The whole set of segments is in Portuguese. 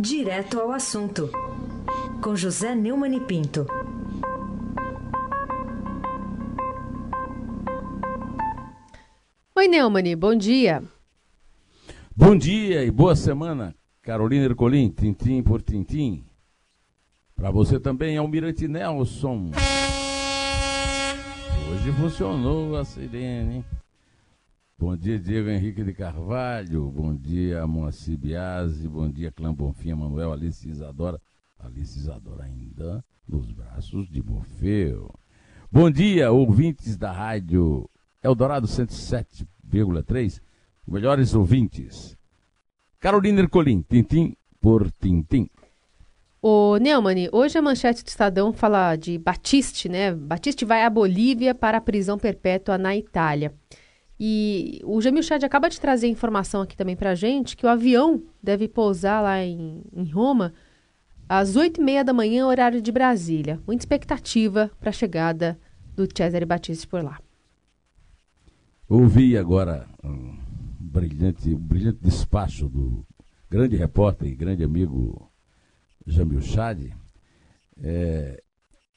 Direto ao assunto, com José Neumann e Pinto. Oi, Neumani, bom dia. Bom dia e boa semana, Carolina Ercolim, tintim por tintim. Para você também, Almirante Nelson. Hoje funcionou a sirene. Bom dia, Diego Henrique de Carvalho. Bom dia, Moacir Biasi. Bom dia, Clã Bonfim, Manuel, Alice Isadora. Alice Isadora ainda nos braços de Morfeu. Bom dia, ouvintes da rádio Eldorado 107,3. Melhores ouvintes. Carolina Ercolim, tintim por tintim. Ô, Neumani, hoje a manchete do Estadão fala de Batiste, né? Batiste vai à Bolívia para a prisão perpétua na Itália. E o Jamil Chad acaba de trazer informação aqui também para gente que o avião deve pousar lá em, em Roma às oito e meia da manhã, horário de Brasília. Muita expectativa para a chegada do Cesare Batiste por lá. Ouvi agora um brilhante, um brilhante despacho do grande repórter e grande amigo Jamil Chad. É,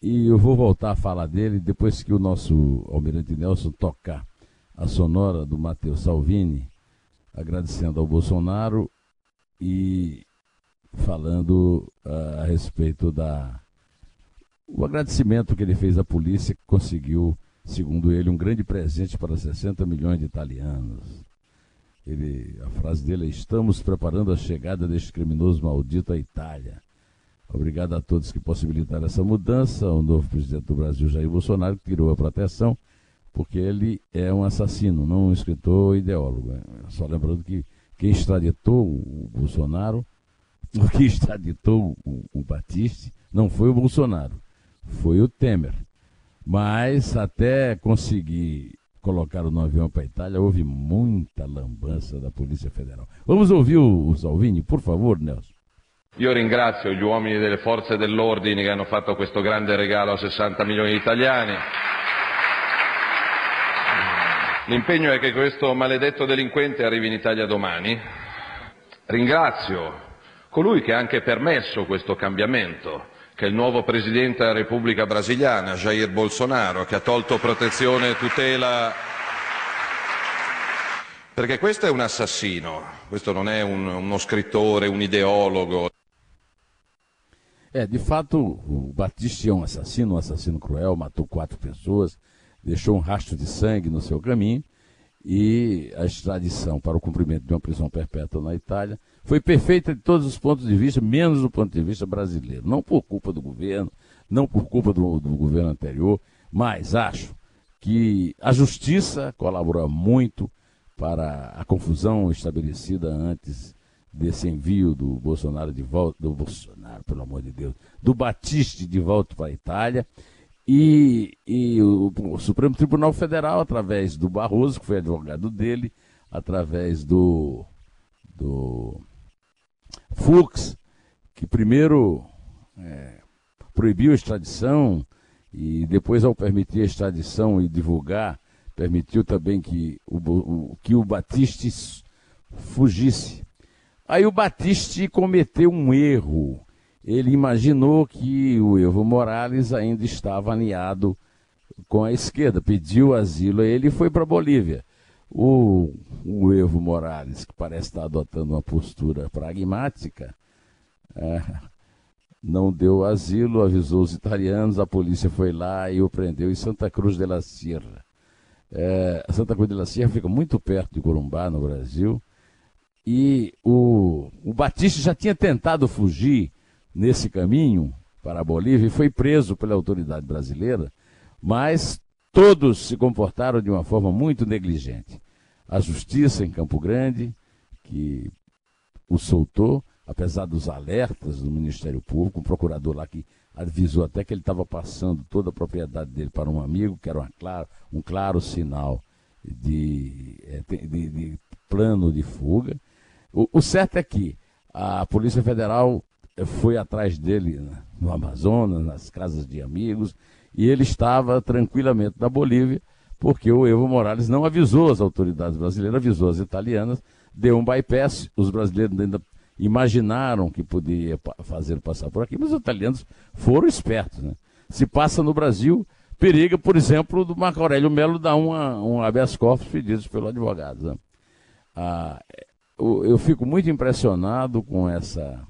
e eu vou voltar a falar dele depois que o nosso Almirante Nelson tocar a sonora do Matheus Salvini, agradecendo ao Bolsonaro e falando uh, a respeito da o agradecimento que ele fez à polícia que conseguiu, segundo ele, um grande presente para 60 milhões de italianos. Ele, a frase dele é: Estamos preparando a chegada deste criminoso maldito à Itália. Obrigado a todos que possibilitaram essa mudança. O novo presidente do Brasil, Jair Bolsonaro, tirou a proteção, porque ele é um assassino, não um escritor ideólogo. Só lembrando que quem extraditou o Bolsonaro, o que extraditou o, o Batiste, não foi o Bolsonaro, foi o Temer. Mas até conseguir colocar no avião para a Itália, houve muita lambança da Polícia Federal. Vamos ouvir o, o Salvini, por favor, Nelson. Io ringrazio gli uomini delle forze dell'ordine che hanno fatto questo grande regalo a 60 milioni di italiani. L'impegno è che questo maledetto delinquente arrivi in Italia domani. Ringrazio colui che ha anche permesso questo cambiamento, che è il nuovo Presidente della Repubblica Brasiliana, Jair Bolsonaro, che ha tolto protezione e tutela perché questo è un assassino, questo non è un, uno scrittore, un ideologo. É, de fato, o Batista é um assassino, um assassino cruel, matou quatro pessoas, deixou um rastro de sangue no seu caminho e a extradição para o cumprimento de uma prisão perpétua na Itália foi perfeita de todos os pontos de vista, menos do ponto de vista brasileiro. Não por culpa do governo, não por culpa do, do governo anterior, mas acho que a justiça colabora muito para a confusão estabelecida antes desse envio do Bolsonaro de volta, do Bolsonaro, pelo amor de Deus, do Batiste de volta para a Itália, e, e o, o, Supremo Tribunal Federal, através do Barroso, que foi advogado dele, através do, do Fux, que primeiro é, proibiu a extradição e depois, ao permitir a extradição e divulgar, permitiu também que o, o que o Batiste fugisse Aí o Batiste cometeu um erro. Ele imaginou que o Evo Morales ainda estava alinhado com a esquerda, pediu asilo a ele e foi para a Bolívia. O, o, Evo Morales, que parece estar adotando uma postura pragmática, é, não deu asilo, avisou os italianos, a polícia foi lá e o prendeu em Santa Cruz de la Sierra. É, Santa Cruz de la Sierra fica muito perto de Corumbá, no Brasil, e o, o Batista já tinha tentado fugir nesse caminho para a Bolívia e foi preso pela autoridade brasileira, mas todos se comportaram de uma forma muito negligente. A justiça em Campo Grande, que o soltou, apesar dos alertas do Ministério Público, um procurador lá que avisou até que ele estava passando toda a propriedade dele para um amigo, que era claro, um claro sinal de, eh, de, de plano de fuga. O, o certo é que a Polícia Federal foi atrás dele no Amazonas, nas casas de amigos, e ele estava tranquilamente na Bolívia, porque o Evo Morales não avisou as autoridades brasileiras, avisou as italianas, deu um bypass, os brasileiros ainda imaginaram que podia fazer passar por aqui, mas os italianos foram espertos. Né? Se passa no Brasil, periga, por exemplo, do Marco Aurélio Melo dar uma, um habeas corpus pedidos pelo advogado. Né? Ah, eu fico muito impressionado com essa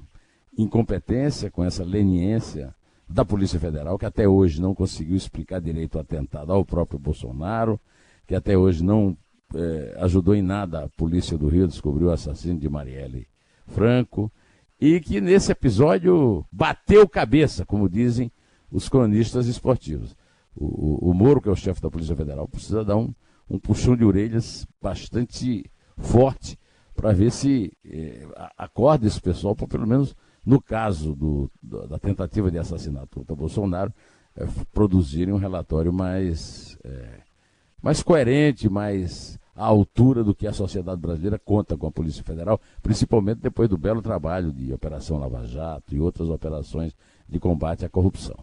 incompetência, com essa leniência da Polícia Federal, que até hoje não conseguiu explicar direito o atentado ao próprio Bolsonaro, que até hoje não é, ajudou em nada a Polícia do Rio a descobrir o assassino de Marielle Franco, e que nesse episódio bateu cabeça, como dizem os cronistas esportivos. O, o, o Moro, que é o chefe da Polícia Federal, precisa dar um, um puxão de orelhas bastante forte para ver se eh, acorda esse pessoal para pelo menos no caso do, da tentativa de assassinato contra Bolsonaro, é, produzirem um relatório mais, é, mais coerente, mais à altura do que a sociedade brasileira conta com a Polícia Federal, principalmente depois do belo trabalho de Operação Lava Jato e outras operações de combate à corrupção.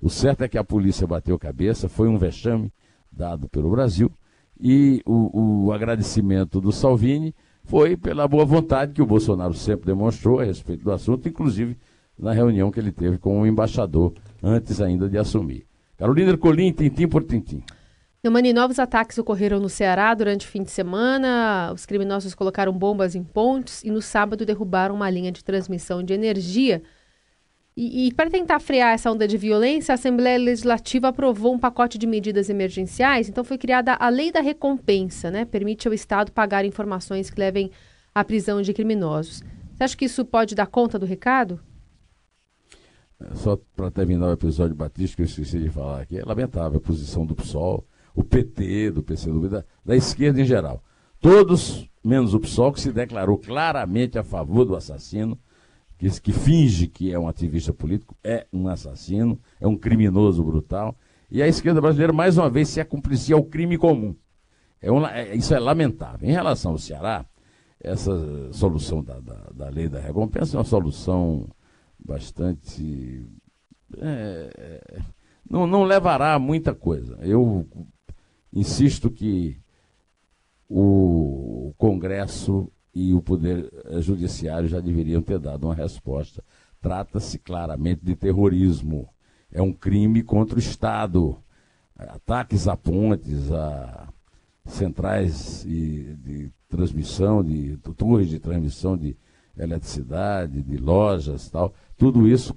O certo é que a polícia bateu cabeça, foi um vexame dado pelo Brasil, e o, o agradecimento do Salvini foi pela boa vontade que o Bolsonaro sempre demonstrou a respeito do assunto, inclusive na reunião que ele teve com o embaixador antes ainda de assumir. Carolina Ercolim, tintim por tintim. Neumani, novos ataques ocorreram no Ceará durante o fim de semana. Os criminosos colocaram bombas em pontes e no sábado derrubaram uma linha de transmissão de energia e, e para tentar frear essa onda de violência, a Assembleia Legislativa aprovou um pacote de medidas emergenciais. Então foi criada a Lei da Recompensa, né? Permite ao Estado pagar informações que levem à prisão de criminosos. Você acha que isso pode dar conta do recado? É, só para terminar o episódio Batista, que eu esqueci de falar aqui, é lamentável a posição do PSOL, o PT, do PCdoB, da, da esquerda em geral. Todos, menos o PSOL, que se declarou claramente a favor do assassino, que, que finge que é um ativista político, é um assassino, é um criminoso brutal. E a esquerda brasileira, mais uma vez, se acumplicia ao crime comum. É um, é, isso é lamentável. Em relação ao Ceará, essa solução da, da, da lei da recompensa é uma solução bastante. É, não, não levará a muita coisa. Eu insisto que o Congresso e o Poder Judiciário já deveriam ter dado uma resposta. Trata-se claramente de terrorismo. É um crime contra o Estado. Ataques a pontes, a centrais de, de transmissão, de torres de transmissão de eletricidade, de lojas tal. Tudo isso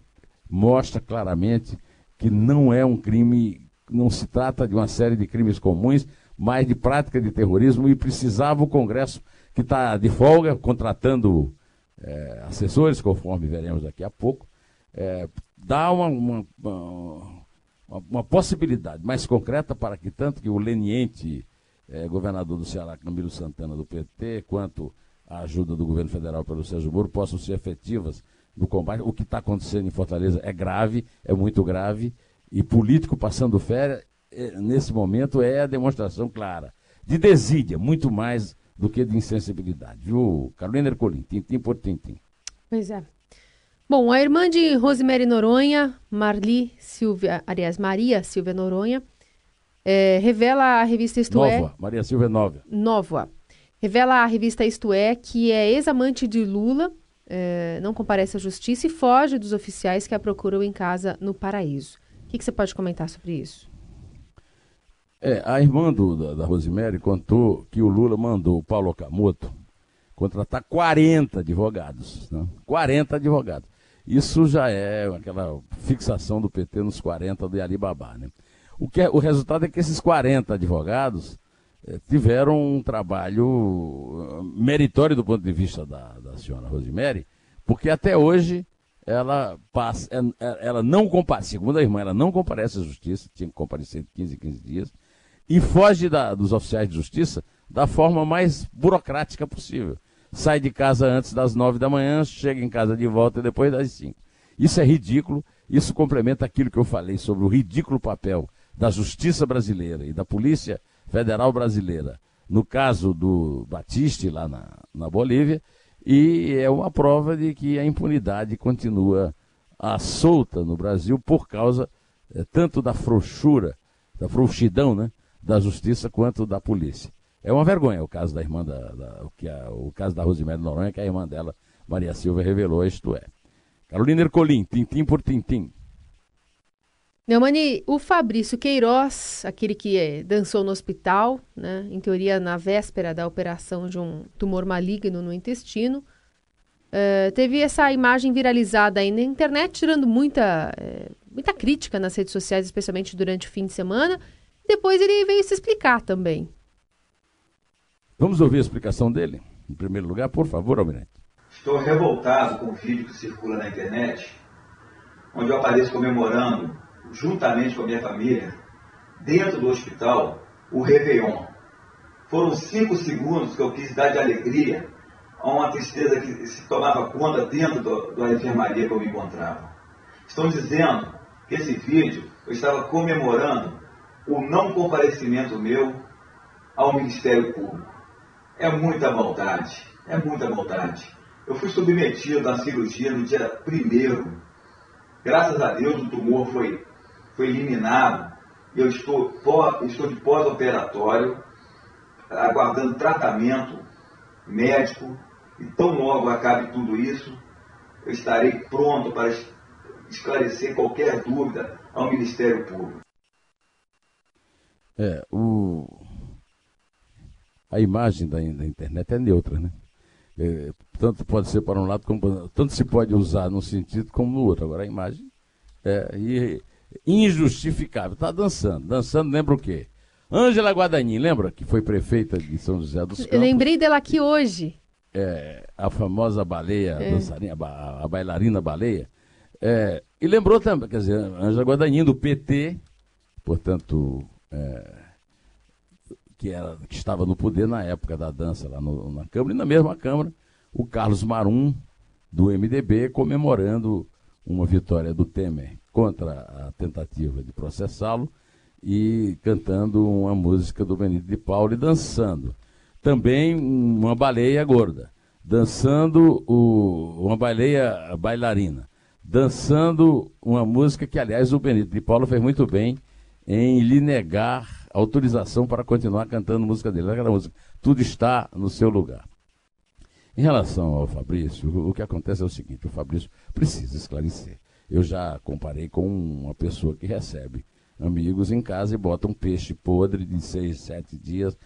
mostra claramente que não é um crime, não se trata de uma série de crimes comuns, mas de prática de terrorismo e precisava o Congresso que está de folga, contratando é, assessores, conforme veremos daqui a pouco, é, dá uma, uma, uma, uma, possibilidade mais concreta para que tanto que o leniente é, governador do Ceará, Camilo Santana, do PT, quanto a ajuda do governo federal pelo Sérgio Moro possam ser efetivas no combate. O que está acontecendo em Fortaleza é grave, é muito grave, e político passando férias, é, nesse momento, é a demonstração clara de desídia, muito mais do que de insensibilidade, viu? Carolina Ercolim, tintim por tintim. Pois é. Bom, a irmã de Rosemary Noronha, Marli Silvia, aliás, Maria Silvia Noronha, é, revela a revista Isto Nova, É... Nova, Maria Silvia Nova. Nova. Revela a revista Isto É que é ex-amante de Lula, é, não comparece à justiça e foge dos oficiais que a procuram em casa no Paraíso. O que, que você pode comentar sobre isso? É, a irmã do, da, da Rosemary contou que o Lula mandou o Paulo Okamoto contratar 40 advogados. Né? 40 advogados. Isso já é aquela fixação do PT nos 40 do Alibaba. Né? O, que é, o resultado é que esses 40 advogados é, tiveram um trabalho eh, meritório do ponto de vista da, da senhora Rosemary, porque até hoje ela passa, ela não comparece, segundo a irmã, ela não comparece à justiça, tinha que comparecer de 15 em 15 dias, e foge da, dos oficiais de justiça da forma mais burocrática possível. Sai de casa antes das nove da manhã, chega em casa de volta depois das cinco. Isso é ridículo, isso complementa aquilo que eu falei sobre o ridículo papel da justiça brasileira e da Polícia Federal Brasileira, no caso do Batiste, lá na, na Bolívia, e é uma prova de que a impunidade continua à solta no Brasil por causa é, tanto da frouxura, da frouxidão, né, da justiça quanto da polícia. É uma vergonha o caso da irmã da, da o, que a, o caso da Rosemary Noronha, que a irmã dela Maria Silva revelou, isto é. Carolina Ercolim, tintim por tintim. Neumani, o Fabrício Queiroz, aquele que é, dançou no hospital, né, em teoria na véspera da operação de um tumor maligno no intestino, uh, teve essa imagem viralizada aí na internet, tirando muita, uh, muita crítica nas redes sociais, especialmente durante o fim de semana. Depois ele veio se explicar também. Vamos ouvir a explicação dele? Em primeiro lugar, por favor, Almirante. Estou revoltado com o vídeo que circula na internet, onde eu apareço comemorando juntamente com a minha família, dentro do hospital, o Réveillon. Foram cinco segundos que eu quis dar de alegria a uma tristeza que se tomava conta dentro do, da enfermaria que eu me encontrava. Estão dizendo que esse vídeo eu estava comemorando o não comparecimento meu ao Ministério Público. É muita maldade, é muita maldade. Eu fui submetido à cirurgia no dia primeiro. Graças a Deus o tumor foi foi eliminado. Eu estou, estou de pós-operatório, aguardando tratamento médico, e tão logo acabe tudo isso, eu estarei pronto para esclarecer qualquer dúvida ao Ministério Público. É, o... a imagem da, da internet é neutra, né? É, tanto pode ser para um lado como tanto se pode usar num sentido como no outro. Agora a imagem é, e injustificável. Está dançando. Dançando, lembra o quê? Ângela Guadagnin, lembra que foi prefeita de São José dos Campos? Eu lembrei dela aqui hoje. É, a famosa baleia, é. dançarina, a, a, bailarina baleia. É, e lembrou também, quer dizer, Ângela Guadagnin do PT, portanto, é, que, era, que estava no poder na época da dança lá no, na Câmara, e na mesma Câmara, o Carlos Marum, do MDB, comemorando uma vitória do Temer contra a tentativa de processá-lo e cantando uma música do Benito de Paulo e dançando. Também uma baleia gorda, dançando o, uma baleia bailarina, dançando uma música que, aliás, o Benito de Paulo fez muito bem em lhe negar autorização para continuar cantando música dele. Aquela música, tudo está no seu lugar. Em relação ao Fabrício, o que acontece é o seguinte: o Fabrício precisa esclarecer. Eu já comparei com uma pessoa que recebe amigos em casa e bota um peixe podre de seis, sete dias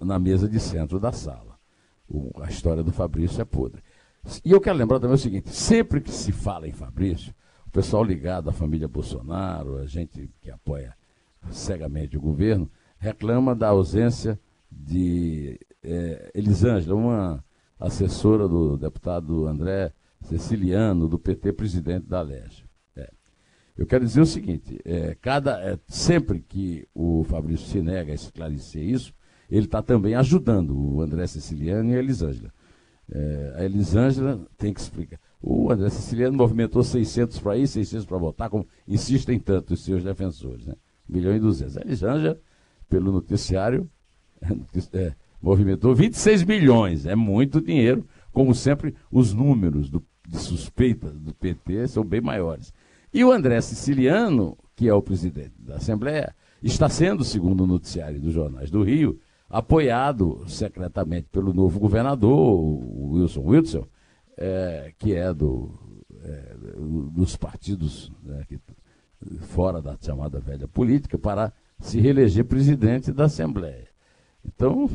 na mesa de centro da sala. A história do Fabrício é podre. E eu quero lembrar também o seguinte: sempre que se fala em Fabrício, o pessoal ligado à família Bolsonaro, a gente que apoia cegamente o governo, reclama da ausência de é, Elisângela, uma assessora do deputado André Ceciliano, do PT, presidente da Leste. É. Eu quero dizer o seguinte: é, cada, é, sempre que o Fabrício se nega a esclarecer isso, ele está também ajudando o André Ceciliano e a Elisângela. É, a Elisângela tem que explicar. O André Ceciliano movimentou 600 para ir, 600 para votar, como insistem tanto os seus defensores, né? 1 milhão e 200. A Elisângela, pelo noticiário, é, movimentou 26 milhões. É muito dinheiro, como sempre, os números do de suspeitas do PT são bem maiores. E o André Siciliano, que é o presidente da Assembleia, está sendo, segundo o noticiário dos jornais do Rio, apoiado secretamente pelo novo governador, Wilson Wilson, é, que é, do, é, dos partidos né, que, fora da chamada velha política, para se reeleger presidente da Assembleia. Então,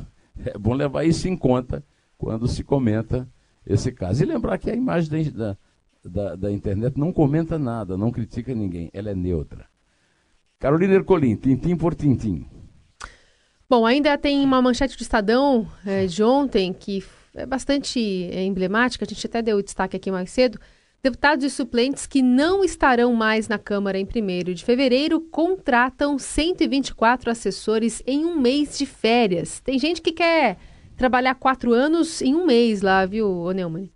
é bom levar isso em conta quando se comenta esse caso. E lembrar que a imagem da, da, da, internet não comenta nada, não critica ninguém, ela é neutra. Carolina Ercolim, tintim por tintim. Bom, ainda tem uma manchete do Estadão é, de ontem que é bastante é, emblemática, a gente até deu destaque aqui mais cedo. Deputados e suplentes que não estarão mais na Câmara em 1 de fevereiro contratam 124 assessores em um mês de férias. Tem gente que quer trabalhar quatro anos em um mês lá, viu, Neumann?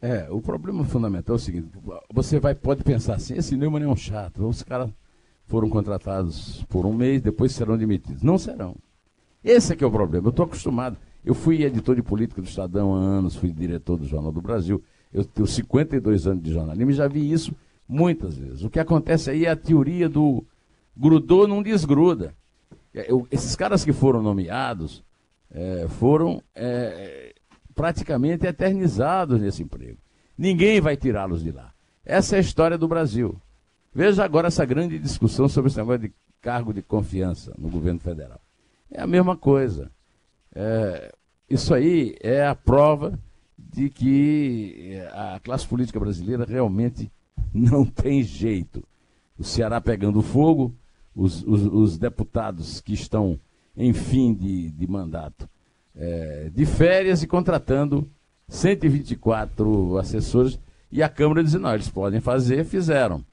É, o problema fundamental é o seguinte: você vai, pode pensar assim, esse Neumann é um chato, os caras foram contratados por um mês, depois serão demitidos. Não serão. Esse é que é o problema. Eu estou acostumado. Eu fui editor de política do Estadão há anos, fui diretor do Jornal do Brasil. Eu tenho 52 anos de jornalismo e já vi isso muitas vezes. O que acontece aí é a teoria do grudou, não desgruda. É, eu, esses caras que foram nomeados, é, foram é, praticamente eternizados nesse emprego. Ninguém vai tirá-los de lá. Essa é a história do Brasil. Veja agora essa grande discussão sobre esse negócio de cargo de confiança no governo federal. É a mesma coisa. É, isso aí é a prova de que a classe política brasileira realmente não tem jeito. O Ceará pegando fogo, os, os, os deputados que estão em fim de, de mandato é, de férias e contratando 124 assessores e a Câmara dizendo, não, eles podem fazer, fizeram.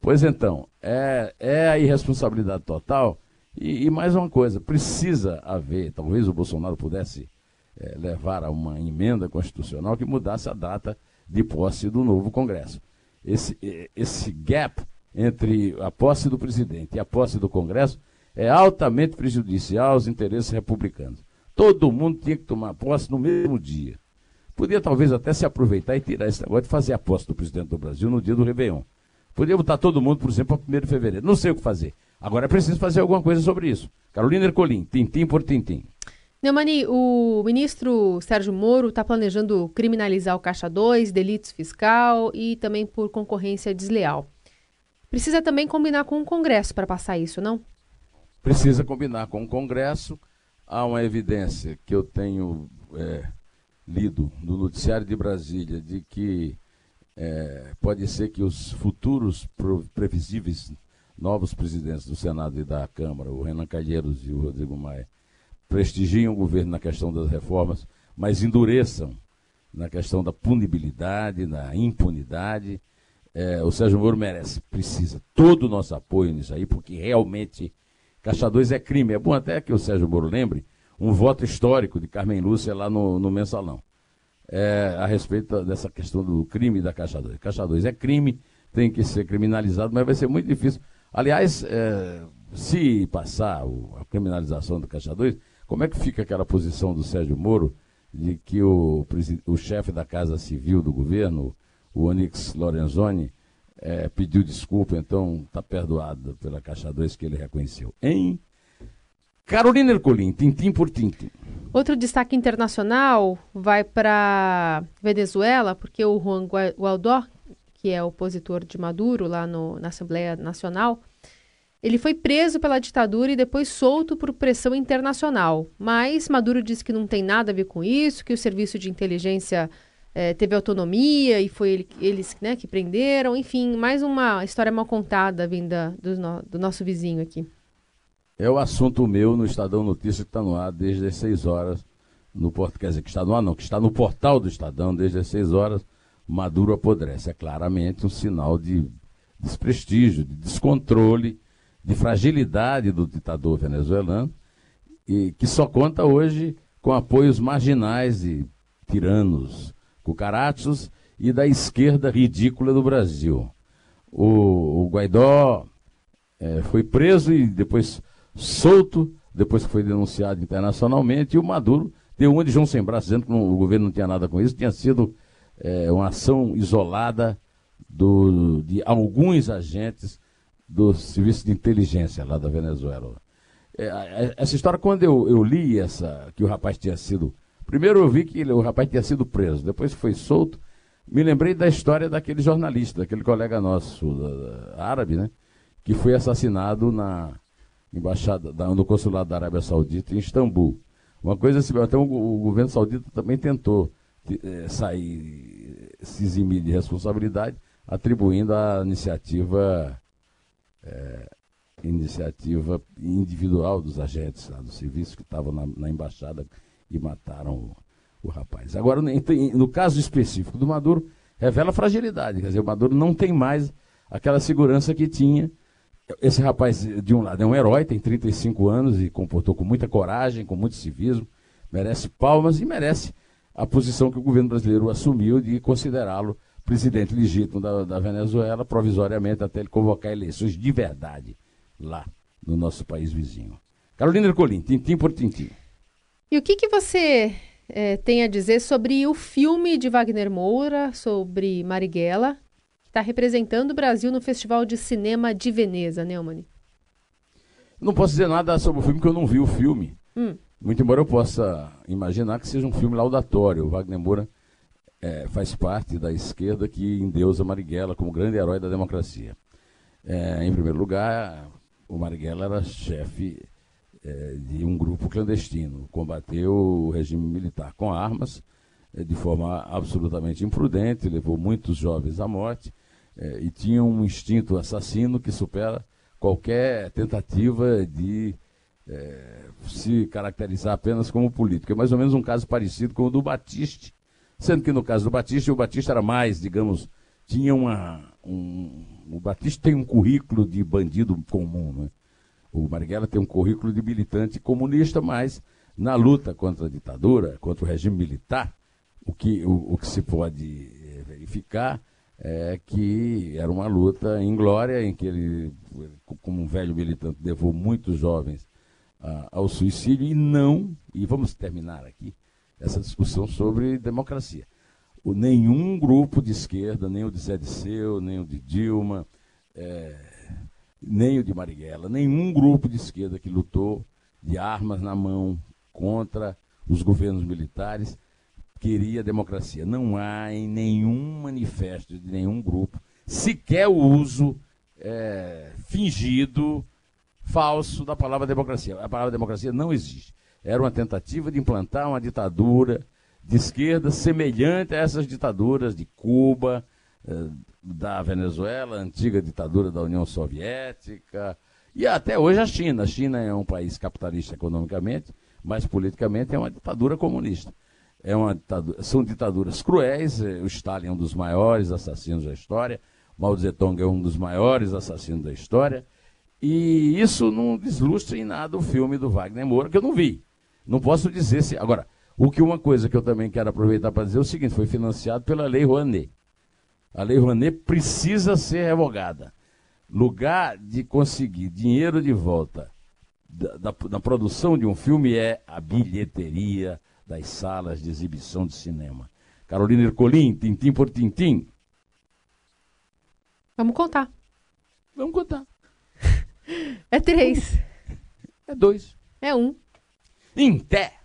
Pois então, é, é a irresponsabilidade total. E, e, mais uma coisa, precisa haver, talvez o Bolsonaro pudesse é, levar a uma emenda constitucional que mudasse a data de posse do novo Congresso. Esse, esse gap entre a posse do presidente e a posse do Congresso é altamente prejudicial aos interesses republicanos. Todo mundo tinha que tomar posse no mesmo dia. Podia talvez até se aproveitar e tirar esse negócio de fazer a posse do presidente do Brasil no dia do Réveillon. Podia botar todo mundo, por exemplo, para 1 de fevereiro. Não sei o que fazer. Agora é preciso fazer alguma coisa sobre isso. Carolina Ercolim, tintim por tintim. Neumani, o ministro Sérgio Moro está planejando criminalizar o Caixa 2, delitos fiscal e também por concorrência desleal. Precisa também combinar com o Congresso para passar isso, não? Precisa combinar com o Congresso. Há uma evidência que eu tenho é, lido no noticiário de Brasília de que é, pode ser que os futuros previsíveis novos presidentes do Senado e da Câmara, o Renan Calheiros e o Rodrigo Maia, prestigiem o governo na questão das reformas, mas endureçam na questão da punibilidade, da impunidade. É, o Sérgio Moro merece, precisa todo o nosso apoio nisso aí, porque realmente Caixa 2 é crime. É bom até que o Sérgio Moro lembre um voto histórico de Carmen Lúcia lá no, no mensalão. É, a respeito dessa questão do crime da Caixa 2. Caixa 2 é crime, tem que ser criminalizado, mas vai ser muito difícil. Aliás, é, se passar a criminalização do Caixa 2, como é que fica aquela posição do Sérgio Moro de que o, o chefe da Casa Civil do governo, o Onyx Lorenzoni, é, pediu desculpa, então está perdoado pela Caixa 2 que ele reconheceu. Em Carolina Ercolim, tintim por tintim. Outro destaque internacional vai para Venezuela, porque o Juan Guaidó, que é opositor de Maduro lá no, na Assembleia Nacional, ele foi preso pela ditadura e depois solto por pressão internacional. Mas Maduro disse que não tem nada a ver com isso, que o serviço de inteligência é, teve autonomia e foi ele, eles né, que prenderam. Enfim, mais uma história mal contada vinda do, no, do nosso vizinho aqui. É o assunto meu no Estadão Notícias que está no ar desde as 6 horas. No quer dizer, que está no ar, não, que está no portal do Estadão desde as 6 horas. Maduro apodrece. É claramente um sinal de desprestígio, de descontrole, de fragilidade do ditador venezuelano, e que só conta hoje com apoios marginais e tiranos, cucarachos e da esquerda ridícula do Brasil. O, o Guaidó é, foi preso e depois solto, depois que foi denunciado internacionalmente, e o Maduro deu uma de João Sem Braço, dizendo que não, o governo não tinha nada com isso, tinha sido é, uma ação isolada do, de alguns agentes do serviço de inteligência lá da Venezuela. É, essa história, quando eu, eu, li essa, que o rapaz tinha sido. Primeiro eu vi que ele, o rapaz tinha sido preso, depois foi solto. Me lembrei da história daquele jornalista, daquele colega nosso da, árabe, né? Que foi assassinado na, embaixada, no consulado da Arábia Saudita em Istambul. Uma coisa assim, até o, o governo saudita também tentou é, sair, se eximir de responsabilidade, atribuindo a iniciativa é, iniciativa individual dos agentes lá do serviço que estavam na, na, embaixada e mataram o, o rapaz. Agora, no caso específico do Maduro, revela fragilidade. Quer dizer, o Maduro não tem mais aquela segurança que tinha esse rapaz, de um lado, é um herói, tem 35 anos e comportou com muita coragem, com muito civismo, merece palmas e merece a posição que o governo brasileiro assumiu de considerá-lo presidente legítimo da, da, Venezuela, provisoriamente, até ele convocar eleições de verdade lá no nosso país vizinho. Carolina Ercolim, tintim por tintim. E o que, que você é, tem a dizer sobre o filme de Wagner Moura, sobre Marighella, está representando o Brasil no Festival de Cinema de Veneza, Neumann? Não posso dizer nada sobre o filme, porque eu não vi o filme. Hum. Muito embora eu possa imaginar que seja um filme laudatório. O Wagner Moura é, faz parte da esquerda que endeusa Marighella como grande herói da democracia. É, em primeiro lugar, o Marighella era chefe é, de um grupo clandestino, combateu o regime militar com armas é, de forma absolutamente imprudente, levou muitos jovens à morte é, e tinha um instinto assassino que supera qualquer tentativa de é, se caracterizar apenas como político. É mais ou menos um caso parecido com o do Batiste, Sendo que no caso do Batista, o Batista era mais, digamos, tinha uma. Um, o Batista tem um currículo de bandido comum, né? O Marighella tem um currículo de militante comunista, mas na luta contra a ditadura, contra o regime militar, o que, o, o que se pode eh, verificar é que era uma luta inglória, em que ele, como um velho militante, levou muitos jovens ah, ao suicídio e não, e vamos terminar aqui, essa discussão sobre democracia. O, nenhum grupo de esquerda, nem o de Zé de Seu, nem o de Dilma, é, nem o de Marighella, nenhum grupo de esquerda que lutou de armas na mão contra os governos militares queria democracia. Não há em nenhum manifesto de nenhum grupo sequer o uso é, fingido, falso da palavra democracia. A palavra democracia não existe. Era uma tentativa de implantar uma ditadura de esquerda semelhante a essas ditaduras de Cuba, eh, da Venezuela, antiga ditadura da União Soviética, e até hoje a China. A China é um país capitalista economicamente, mas politicamente é uma ditadura comunista. É uma ditadura, são ditaduras cruéis. Eh, o Stalin é um dos maiores assassinos da história. Mao Zedong é um dos maiores assassinos da história. E isso não deslustra em nada o filme do Wagner Moura, que eu não vi. Não posso dizer se. Agora, o que uma coisa que eu também quero aproveitar para dizer é o seguinte: foi financiado pela Lei Rouanet. A Lei Rouanet precisa ser revogada. Lugar de conseguir dinheiro de volta da, da, da produção de um filme é a bilheteria das salas de exibição de cinema. Carolina Ercolim, tintim por tintim. Vamos contar. Vamos contar. É três. É dois. É um. Em té.